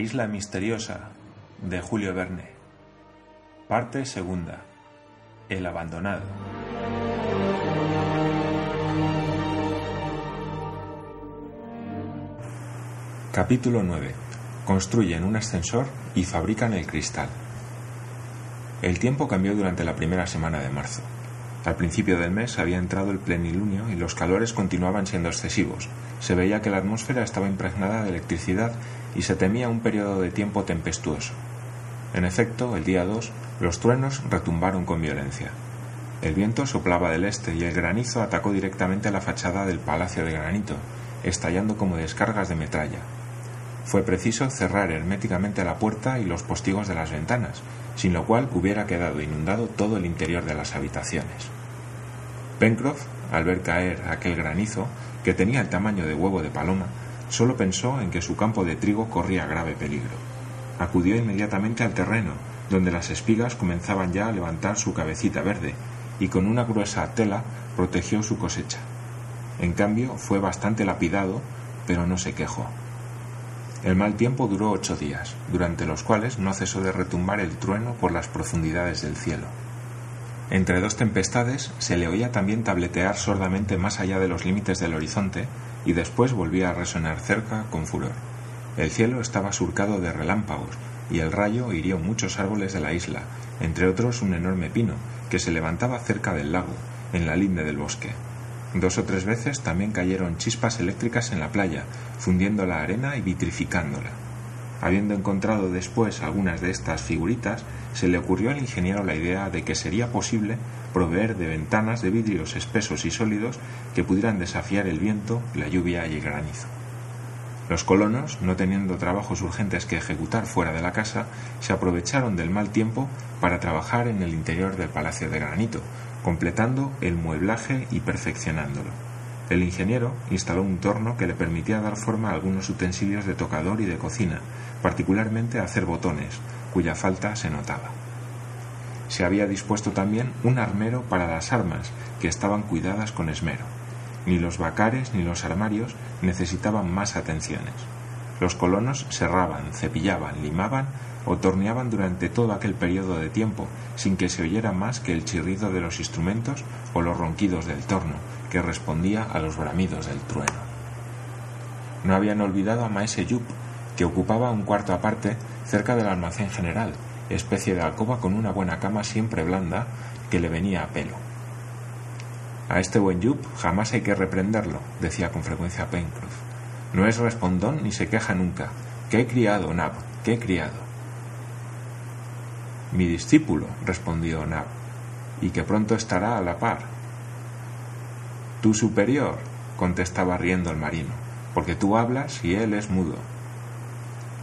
isla misteriosa de Julio Verne. Parte segunda. El abandonado. Capítulo 9. Construyen un ascensor y fabrican el cristal. El tiempo cambió durante la primera semana de marzo. Al principio del mes había entrado el plenilunio y los calores continuaban siendo excesivos. Se veía que la atmósfera estaba impregnada de electricidad y se temía un periodo de tiempo tempestuoso. En efecto, el día 2, los truenos retumbaron con violencia. El viento soplaba del este y el granizo atacó directamente la fachada del Palacio de Granito, estallando como descargas de metralla. Fue preciso cerrar herméticamente la puerta y los postigos de las ventanas, sin lo cual hubiera quedado inundado todo el interior de las habitaciones. Pencroff, al ver caer aquel granizo, que tenía el tamaño de huevo de paloma, solo pensó en que su campo de trigo corría grave peligro. Acudió inmediatamente al terreno, donde las espigas comenzaban ya a levantar su cabecita verde, y con una gruesa tela protegió su cosecha. En cambio, fue bastante lapidado, pero no se quejó. El mal tiempo duró ocho días, durante los cuales no cesó de retumbar el trueno por las profundidades del cielo. Entre dos tempestades se le oía también tabletear sordamente más allá de los límites del horizonte y después volvía a resonar cerca con furor. El cielo estaba surcado de relámpagos y el rayo hirió muchos árboles de la isla, entre otros un enorme pino que se levantaba cerca del lago, en la linde del bosque. Dos o tres veces también cayeron chispas eléctricas en la playa, fundiendo la arena y vitrificándola. Habiendo encontrado después algunas de estas figuritas, se le ocurrió al ingeniero la idea de que sería posible proveer de ventanas de vidrios espesos y sólidos que pudieran desafiar el viento, la lluvia y el granizo. Los colonos, no teniendo trabajos urgentes que ejecutar fuera de la casa, se aprovecharon del mal tiempo para trabajar en el interior del Palacio de Granito, completando el mueblaje y perfeccionándolo. El ingeniero instaló un torno que le permitía dar forma a algunos utensilios de tocador y de cocina, particularmente hacer botones, cuya falta se notaba. Se había dispuesto también un armero para las armas, que estaban cuidadas con esmero. Ni los bacares ni los armarios necesitaban más atenciones. Los colonos serraban, cepillaban, limaban o torneaban durante todo aquel periodo de tiempo, sin que se oyera más que el chirrido de los instrumentos o los ronquidos del torno, que respondía a los bramidos del trueno. No habían olvidado a Maese Yup, que ocupaba un cuarto aparte cerca del almacén general, especie de alcoba con una buena cama siempre blanda que le venía a pelo. A este buen Yup jamás hay que reprenderlo, decía con frecuencia Pencroff. No es respondón ni se queja nunca. ¿Qué he criado, Nab? ¿Qué criado? Mi discípulo, respondió Nab, y que pronto estará a la par. Tu superior, contestaba riendo el marino, porque tú hablas y él es mudo.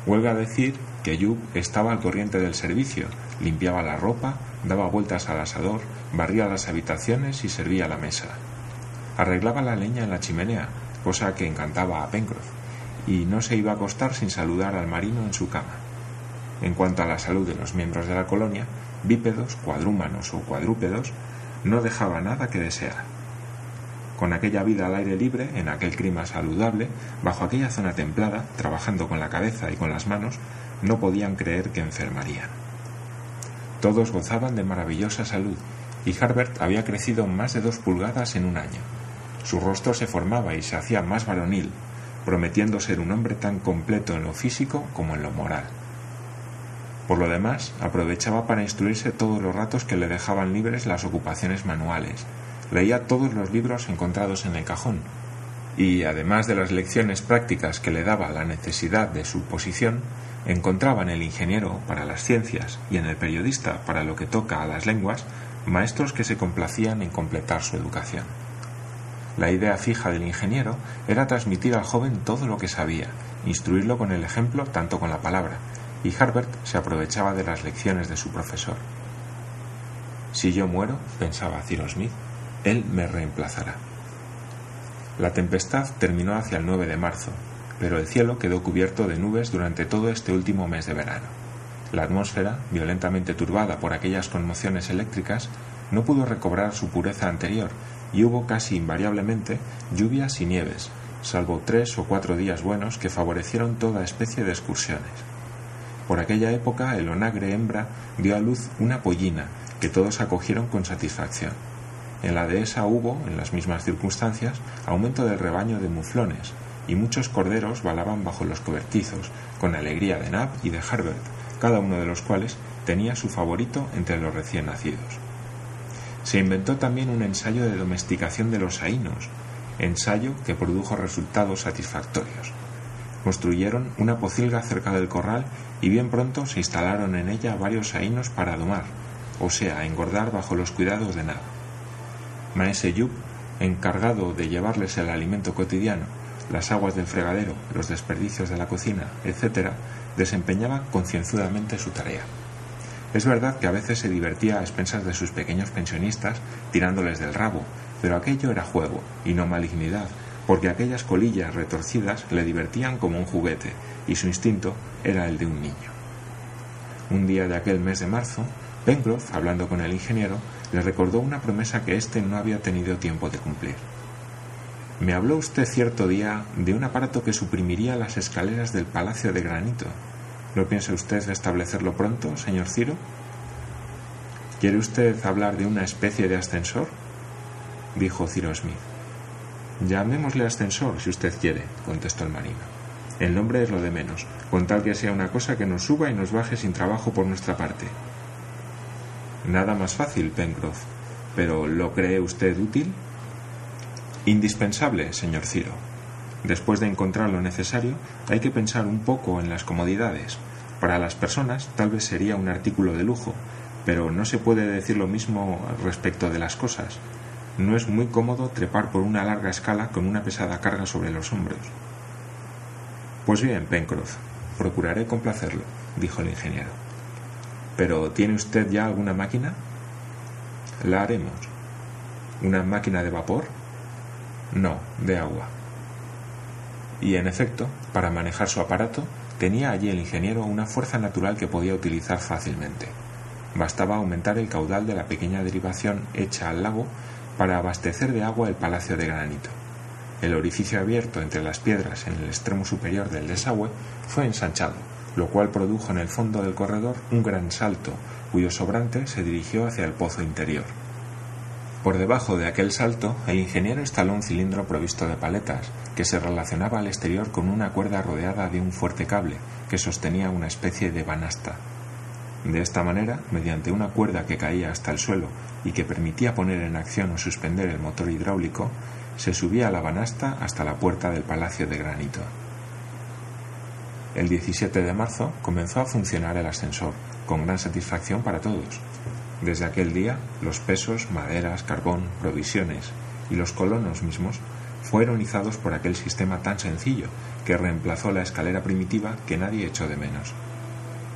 Huelga decir que Yub estaba al corriente del servicio, limpiaba la ropa, daba vueltas al asador, barría las habitaciones y servía la mesa. Arreglaba la leña en la chimenea, cosa que encantaba a Pencroff, y no se iba a acostar sin saludar al marino en su cama. En cuanto a la salud de los miembros de la colonia, bípedos, cuadrúmanos o cuadrúpedos, no dejaba nada que desear. Con aquella vida al aire libre, en aquel clima saludable, bajo aquella zona templada, trabajando con la cabeza y con las manos, no podían creer que enfermarían. Todos gozaban de maravillosa salud, y Harbert había crecido más de dos pulgadas en un año. Su rostro se formaba y se hacía más varonil, prometiendo ser un hombre tan completo en lo físico como en lo moral. Por lo demás, aprovechaba para instruirse todos los ratos que le dejaban libres las ocupaciones manuales. Leía todos los libros encontrados en el cajón, y, además de las lecciones prácticas que le daba la necesidad de su posición, encontraba en el ingeniero para las ciencias y en el periodista para lo que toca a las lenguas maestros que se complacían en completar su educación. La idea fija del ingeniero era transmitir al joven todo lo que sabía, instruirlo con el ejemplo tanto con la palabra, y Harbert se aprovechaba de las lecciones de su profesor. Si yo muero, pensaba Cyrus Smith, él me reemplazará. La tempestad terminó hacia el 9 de marzo, pero el cielo quedó cubierto de nubes durante todo este último mes de verano. La atmósfera, violentamente turbada por aquellas conmociones eléctricas, no pudo recobrar su pureza anterior y hubo casi invariablemente lluvias y nieves, salvo tres o cuatro días buenos que favorecieron toda especie de excursiones. Por aquella época el onagre hembra dio a luz una pollina que todos acogieron con satisfacción. En la dehesa hubo, en las mismas circunstancias, aumento del rebaño de muflones, y muchos corderos balaban bajo los cobertizos, con alegría de Nab y de Harbert, cada uno de los cuales tenía su favorito entre los recién nacidos. Se inventó también un ensayo de domesticación de los ainos, ensayo que produjo resultados satisfactorios. Construyeron una pocilga cerca del corral y bien pronto se instalaron en ella varios ainos para domar, o sea, engordar bajo los cuidados de Nab. Maese Yup, encargado de llevarles el alimento cotidiano, las aguas del fregadero, los desperdicios de la cocina, etc., desempeñaba concienzudamente su tarea. Es verdad que a veces se divertía a expensas de sus pequeños pensionistas tirándoles del rabo, pero aquello era juego y no malignidad, porque aquellas colillas retorcidas le divertían como un juguete y su instinto era el de un niño. Un día de aquel mes de marzo, Pencroff, hablando con el ingeniero, le recordó una promesa que éste no había tenido tiempo de cumplir. Me habló usted cierto día de un aparato que suprimiría las escaleras del Palacio de Granito. ¿No piensa usted establecerlo pronto, señor Ciro? ¿Quiere usted hablar de una especie de ascensor? dijo Ciro Smith. Llamémosle ascensor, si usted quiere, contestó el marino. El nombre es lo de menos, con tal que sea una cosa que nos suba y nos baje sin trabajo por nuestra parte. Nada más fácil, Pencroff. Pero ¿lo cree usted útil? Indispensable, señor Ciro. Después de encontrar lo necesario, hay que pensar un poco en las comodidades. Para las personas tal vez sería un artículo de lujo, pero no se puede decir lo mismo respecto de las cosas. No es muy cómodo trepar por una larga escala con una pesada carga sobre los hombros. Pues bien, Pencroff, procuraré complacerlo, dijo el ingeniero. Pero ¿tiene usted ya alguna máquina? La haremos. ¿Una máquina de vapor? No, de agua. Y en efecto, para manejar su aparato, tenía allí el ingeniero una fuerza natural que podía utilizar fácilmente. Bastaba aumentar el caudal de la pequeña derivación hecha al lago para abastecer de agua el palacio de granito. El orificio abierto entre las piedras en el extremo superior del desagüe fue ensanchado, lo cual produjo en el fondo del corredor un gran salto, cuyo sobrante se dirigió hacia el pozo interior. Por debajo de aquel salto, el ingeniero instaló un cilindro provisto de paletas, que se relacionaba al exterior con una cuerda rodeada de un fuerte cable, que sostenía una especie de banasta. De esta manera, mediante una cuerda que caía hasta el suelo y que permitía poner en acción o suspender el motor hidráulico, se subía la banasta hasta la puerta del Palacio de Granito. El 17 de marzo comenzó a funcionar el ascensor, con gran satisfacción para todos. Desde aquel día, los pesos, maderas, carbón, provisiones y los colonos mismos fueron izados por aquel sistema tan sencillo que reemplazó la escalera primitiva que nadie echó de menos.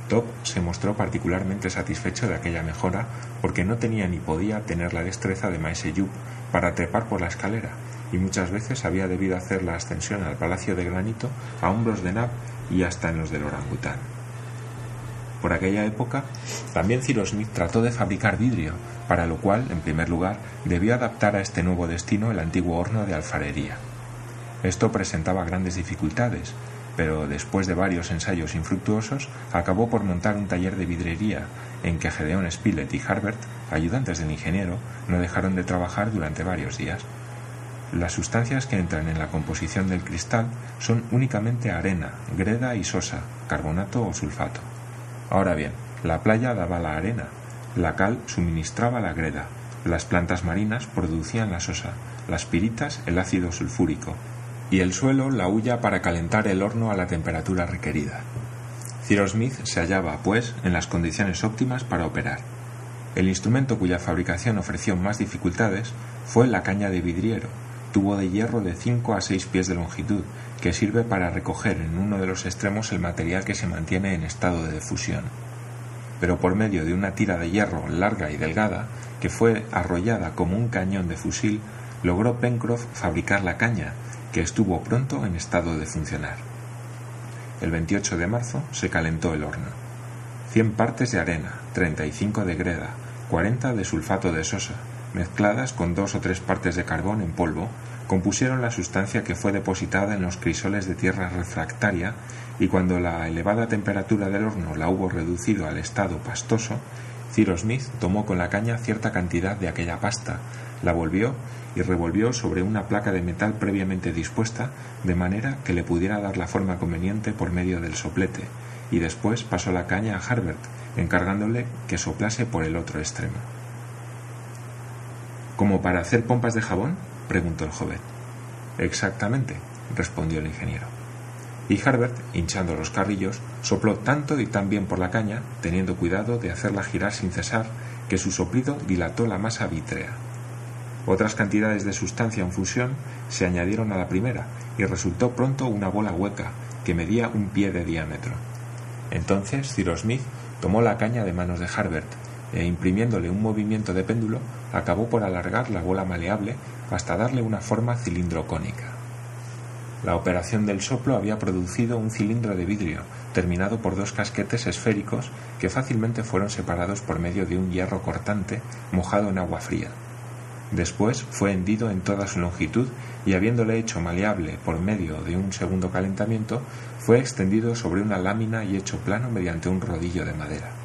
Top se mostró particularmente satisfecho de aquella mejora porque no tenía ni podía tener la destreza de Maese Yup para trepar por la escalera y muchas veces había debido hacer la ascensión al Palacio de Granito a hombros de Nab y hasta en los del orangután. Por aquella época, también Cyrus Smith trató de fabricar vidrio, para lo cual, en primer lugar, debió adaptar a este nuevo destino el antiguo horno de alfarería. Esto presentaba grandes dificultades, pero después de varios ensayos infructuosos, acabó por montar un taller de vidrería en que Gedeon Spilett y Harbert, ayudantes del ingeniero, no dejaron de trabajar durante varios días. Las sustancias que entran en la composición del cristal son únicamente arena, greda y sosa, carbonato o sulfato. Ahora bien, la playa daba la arena, la cal suministraba la greda, las plantas marinas producían la sosa, las piritas el ácido sulfúrico, y el suelo la hulla para calentar el horno a la temperatura requerida. Cyrus Smith se hallaba, pues, en las condiciones óptimas para operar. El instrumento cuya fabricación ofreció más dificultades fue la caña de vidriero, tubo de hierro de 5 a 6 pies de longitud, que sirve para recoger en uno de los extremos el material que se mantiene en estado de fusión. Pero por medio de una tira de hierro larga y delgada, que fue arrollada como un cañón de fusil, logró Pencroff fabricar la caña, que estuvo pronto en estado de funcionar. El 28 de marzo se calentó el horno. 100 partes de arena, 35 de greda, 40 de sulfato de sosa, mezcladas con dos o tres partes de carbón en polvo, compusieron la sustancia que fue depositada en los crisoles de tierra refractaria y cuando la elevada temperatura del horno la hubo reducido al estado pastoso, Cyrus Smith tomó con la caña cierta cantidad de aquella pasta, la volvió y revolvió sobre una placa de metal previamente dispuesta de manera que le pudiera dar la forma conveniente por medio del soplete, y después pasó la caña a Harbert, encargándole que soplase por el otro extremo. ¿Como para hacer pompas de jabón? preguntó el joven. Exactamente, respondió el ingeniero. Y Harbert, hinchando los carrillos, sopló tanto y tan bien por la caña, teniendo cuidado de hacerla girar sin cesar, que su soplido dilató la masa vítrea. Otras cantidades de sustancia en fusión se añadieron a la primera y resultó pronto una bola hueca que medía un pie de diámetro. Entonces Cyrus Smith tomó la caña de manos de Harbert e imprimiéndole un movimiento de péndulo acabó por alargar la bola maleable hasta darle una forma cilindrocónica. La operación del soplo había producido un cilindro de vidrio terminado por dos casquetes esféricos que fácilmente fueron separados por medio de un hierro cortante mojado en agua fría. Después fue hendido en toda su longitud y habiéndole hecho maleable por medio de un segundo calentamiento, fue extendido sobre una lámina y hecho plano mediante un rodillo de madera.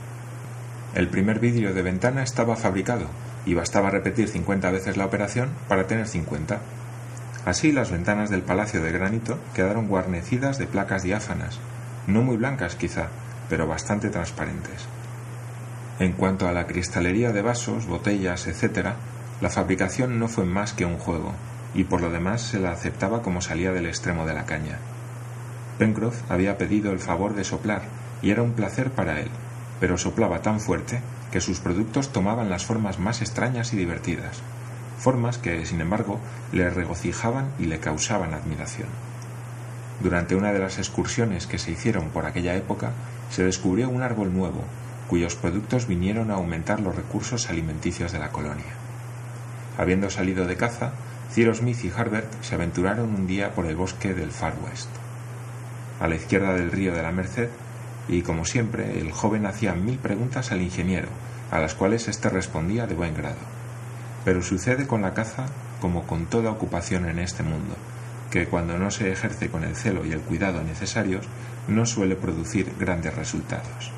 El primer vidrio de ventana estaba fabricado y bastaba repetir cincuenta veces la operación para tener cincuenta. Así las ventanas del palacio de granito quedaron guarnecidas de placas diáfanas, no muy blancas quizá, pero bastante transparentes. En cuanto a la cristalería de vasos, botellas, etc., la fabricación no fue más que un juego, y por lo demás se la aceptaba como salía del extremo de la caña. Pencroff había pedido el favor de soplar, y era un placer para él, pero soplaba tan fuerte que sus productos tomaban las formas más extrañas y divertidas, formas que, sin embargo, le regocijaban y le causaban admiración. Durante una de las excursiones que se hicieron por aquella época, se descubrió un árbol nuevo, cuyos productos vinieron a aumentar los recursos alimenticios de la colonia. Habiendo salido de caza, Cyrus Smith y Harbert se aventuraron un día por el bosque del Far West. A la izquierda del río de la Merced, y como siempre, el joven hacía mil preguntas al ingeniero, a las cuales éste respondía de buen grado. Pero sucede con la caza como con toda ocupación en este mundo, que cuando no se ejerce con el celo y el cuidado necesarios, no suele producir grandes resultados.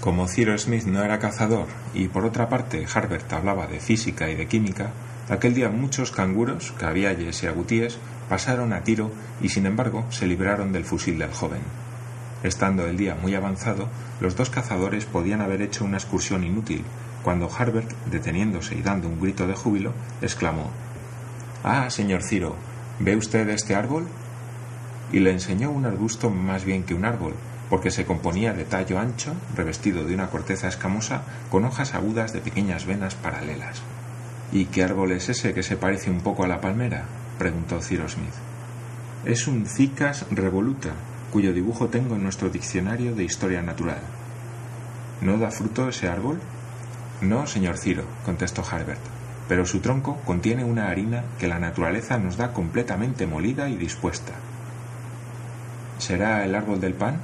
Como Cyrus Smith no era cazador y por otra parte Harbert hablaba de física y de química, aquel día muchos canguros, cavialles y agutíes pasaron a tiro y sin embargo se libraron del fusil del joven. Estando el día muy avanzado, los dos cazadores podían haber hecho una excursión inútil, cuando Harbert, deteniéndose y dando un grito de júbilo, exclamó Ah, señor Ciro, ¿ve usted este árbol? Y le enseñó un arbusto más bien que un árbol, porque se componía de tallo ancho, revestido de una corteza escamosa, con hojas agudas de pequeñas venas paralelas. ¿Y qué árbol es ese que se parece un poco a la palmera? preguntó Cyrus Smith. Es un Cicas revoluta, cuyo dibujo tengo en nuestro diccionario de historia natural. ¿No da fruto ese árbol? No, señor Ciro, contestó Harbert, pero su tronco contiene una harina que la naturaleza nos da completamente molida y dispuesta. ¿Será el árbol del pan?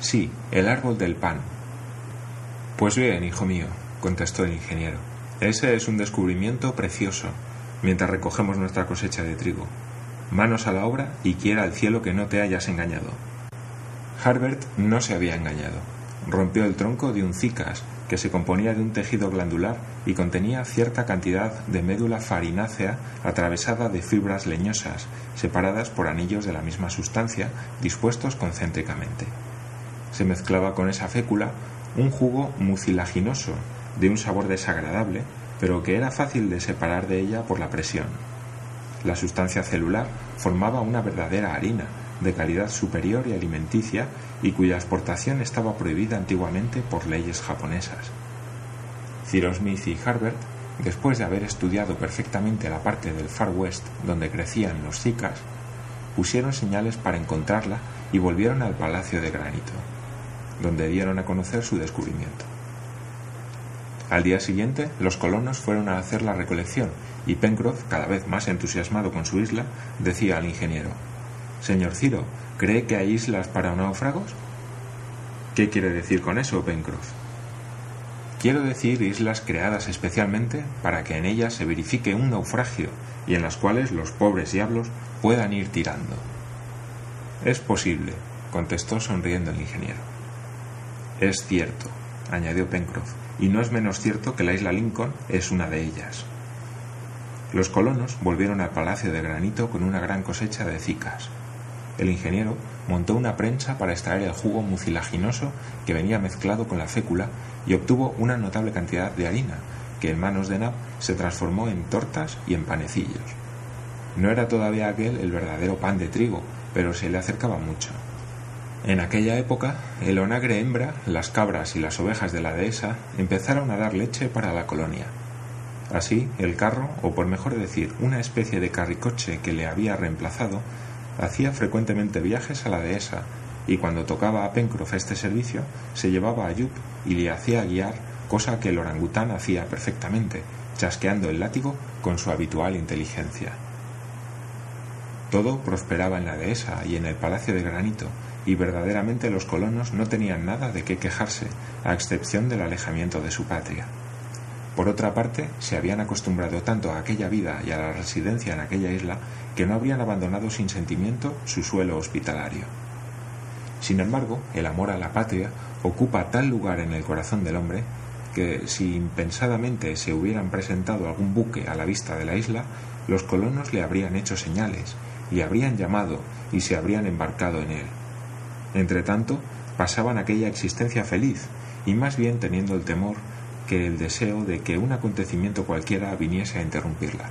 Sí, el árbol del pan. Pues bien, hijo mío, contestó el ingeniero, ese es un descubrimiento precioso, mientras recogemos nuestra cosecha de trigo. Manos a la obra y quiera el cielo que no te hayas engañado. Harbert no se había engañado. Rompió el tronco de un cicas que se componía de un tejido glandular y contenía cierta cantidad de médula farinácea atravesada de fibras leñosas, separadas por anillos de la misma sustancia dispuestos concéntricamente se mezclaba con esa fécula un jugo mucilaginoso de un sabor desagradable, pero que era fácil de separar de ella por la presión. La sustancia celular formaba una verdadera harina, de calidad superior y alimenticia, y cuya exportación estaba prohibida antiguamente por leyes japonesas. Cyrus Smith y Harbert, después de haber estudiado perfectamente la parte del Far West donde crecían los zicas, pusieron señales para encontrarla y volvieron al Palacio de Granito donde dieron a conocer su descubrimiento. Al día siguiente, los colonos fueron a hacer la recolección y Pencroff, cada vez más entusiasmado con su isla, decía al ingeniero, Señor Ciro, ¿cree que hay islas para náufragos? ¿Qué quiere decir con eso, Pencroff? Quiero decir islas creadas especialmente para que en ellas se verifique un naufragio y en las cuales los pobres diablos puedan ir tirando. Es posible, contestó sonriendo el ingeniero. Es cierto, añadió Pencroff, y no es menos cierto que la isla Lincoln es una de ellas. Los colonos volvieron al palacio de granito con una gran cosecha de cicas. El ingeniero montó una prensa para extraer el jugo mucilaginoso que venía mezclado con la fécula y obtuvo una notable cantidad de harina, que en manos de Nab se transformó en tortas y en panecillos. No era todavía aquel el verdadero pan de trigo, pero se le acercaba mucho. En aquella época, el onagre hembra, las cabras y las ovejas de la dehesa empezaron a dar leche para la colonia. Así, el carro, o por mejor decir, una especie de carricoche que le había reemplazado, hacía frecuentemente viajes a la dehesa y cuando tocaba a Pencroff este servicio, se llevaba a Yup y le hacía guiar, cosa que el orangután hacía perfectamente, chasqueando el látigo con su habitual inteligencia. Todo prosperaba en la dehesa y en el palacio de granito, y verdaderamente los colonos no tenían nada de qué quejarse, a excepción del alejamiento de su patria. Por otra parte, se habían acostumbrado tanto a aquella vida y a la residencia en aquella isla que no habrían abandonado sin sentimiento su suelo hospitalario. Sin embargo, el amor a la patria ocupa tal lugar en el corazón del hombre que si impensadamente se hubieran presentado algún buque a la vista de la isla, los colonos le habrían hecho señales, le habrían llamado y se habrían embarcado en él. Entretanto, pasaban aquella existencia feliz, y más bien teniendo el temor que el deseo de que un acontecimiento cualquiera viniese a interrumpirla.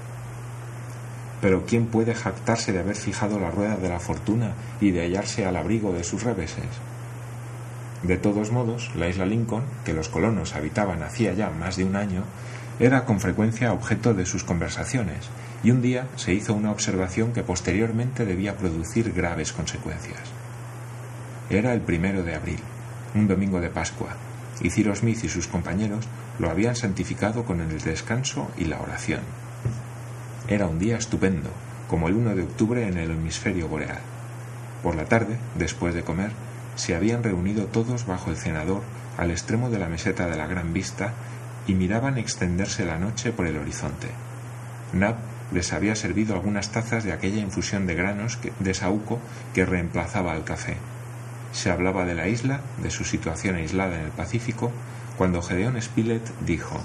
Pero ¿quién puede jactarse de haber fijado la rueda de la fortuna y de hallarse al abrigo de sus reveses? De todos modos, la isla Lincoln, que los colonos habitaban hacía ya más de un año, era con frecuencia objeto de sus conversaciones, y un día se hizo una observación que posteriormente debía producir graves consecuencias. Era el primero de abril, un domingo de Pascua, y Ciro Smith y sus compañeros lo habían santificado con el descanso y la oración. Era un día estupendo, como el 1 de octubre en el hemisferio boreal. Por la tarde, después de comer, se habían reunido todos bajo el cenador al extremo de la meseta de la Gran Vista y miraban extenderse la noche por el horizonte. Nab les había servido algunas tazas de aquella infusión de granos de saúco que reemplazaba al café. Se hablaba de la isla, de su situación aislada en el Pacífico, cuando Gedeón Spilett dijo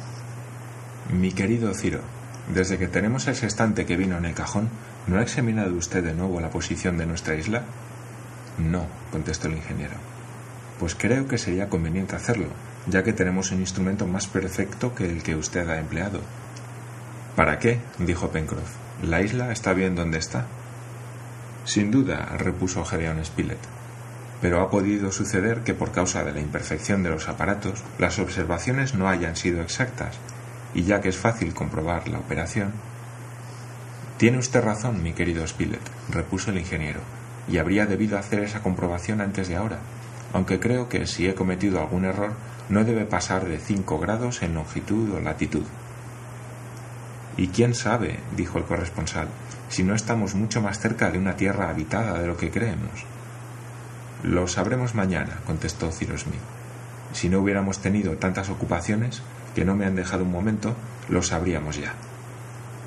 Mi querido Ciro, desde que tenemos el sextante que vino en el cajón, ¿no ha examinado usted de nuevo la posición de nuestra isla? No, contestó el ingeniero. Pues creo que sería conveniente hacerlo, ya que tenemos un instrumento más perfecto que el que usted ha empleado. ¿Para qué? dijo Pencroff. La isla está bien donde está. Sin duda, repuso Gedeón Spilett pero ha podido suceder que por causa de la imperfección de los aparatos las observaciones no hayan sido exactas, y ya que es fácil comprobar la operación. Tiene usted razón, mi querido Spilett, repuso el ingeniero, y habría debido hacer esa comprobación antes de ahora, aunque creo que si he cometido algún error no debe pasar de cinco grados en longitud o latitud. Y quién sabe, dijo el corresponsal, si no estamos mucho más cerca de una tierra habitada de lo que creemos. Lo sabremos mañana, contestó Cyrus Smith. Si no hubiéramos tenido tantas ocupaciones, que no me han dejado un momento, lo sabríamos ya.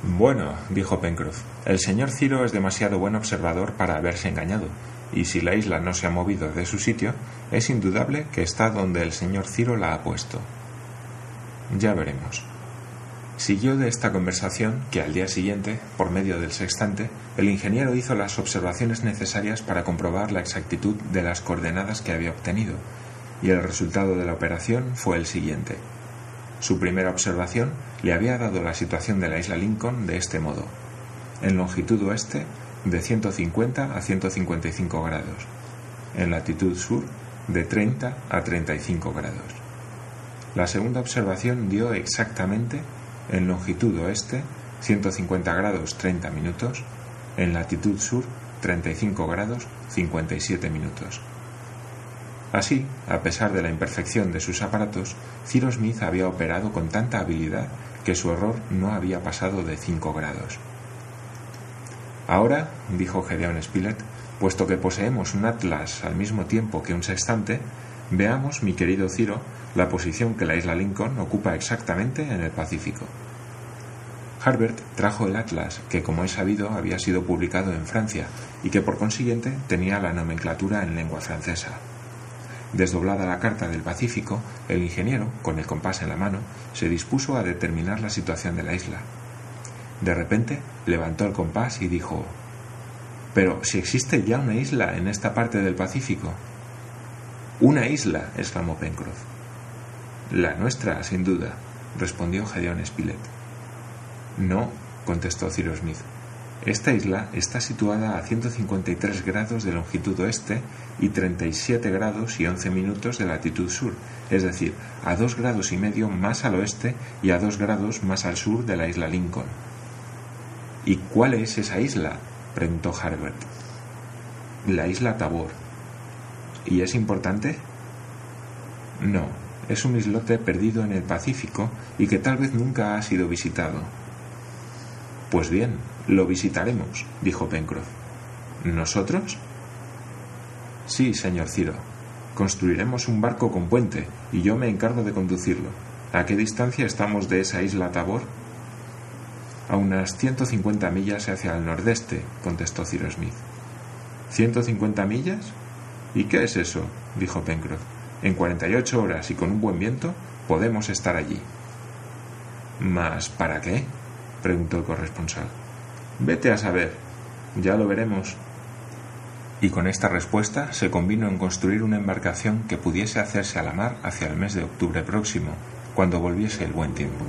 Bueno, dijo Pencroff, el señor Ciro es demasiado buen observador para haberse engañado, y si la isla no se ha movido de su sitio, es indudable que está donde el señor Ciro la ha puesto. Ya veremos. Siguió de esta conversación que al día siguiente, por medio del sextante, el ingeniero hizo las observaciones necesarias para comprobar la exactitud de las coordenadas que había obtenido, y el resultado de la operación fue el siguiente. Su primera observación le había dado la situación de la isla Lincoln de este modo. En longitud oeste, de 150 a 155 grados. En latitud sur, de 30 a 35 grados. La segunda observación dio exactamente en longitud oeste 150 grados 30 minutos, en latitud sur 35 grados 57 minutos. Así, a pesar de la imperfección de sus aparatos, Ciro Smith había operado con tanta habilidad que su error no había pasado de 5 grados. Ahora, dijo Gedeon Spilett, puesto que poseemos un atlas al mismo tiempo que un sextante, Veamos, mi querido Ciro, la posición que la isla Lincoln ocupa exactamente en el Pacífico. Harbert trajo el atlas, que como es sabido había sido publicado en Francia y que por consiguiente tenía la nomenclatura en lengua francesa. Desdoblada la carta del Pacífico, el ingeniero, con el compás en la mano, se dispuso a determinar la situación de la isla. De repente levantó el compás y dijo Pero si existe ya una isla en esta parte del Pacífico. Una isla, exclamó Pencroff. La nuestra, sin duda, respondió Gedeón Spilett. No, contestó Cyrus Smith. Esta isla está situada a 153 grados de longitud oeste y 37 grados y 11 minutos de latitud sur, es decir, a 2 grados y medio más al oeste y a 2 grados más al sur de la isla Lincoln. ¿Y cuál es esa isla? preguntó Harbert. La isla Tabor. ¿Y es importante? No, es un islote perdido en el Pacífico y que tal vez nunca ha sido visitado. Pues bien, lo visitaremos, dijo Pencroff. ¿Nosotros? Sí, señor Ciro. Construiremos un barco con puente y yo me encargo de conducirlo. ¿A qué distancia estamos de esa isla Tabor? A unas 150 millas hacia el nordeste, contestó Ciro Smith. ¿150 millas? ¿Y qué es eso? dijo Pencroff. En 48 horas y con un buen viento podemos estar allí. ¿Mas para qué? preguntó el corresponsal. Vete a saber. Ya lo veremos. Y con esta respuesta se convino en construir una embarcación que pudiese hacerse a la mar hacia el mes de octubre próximo, cuando volviese el buen tiempo.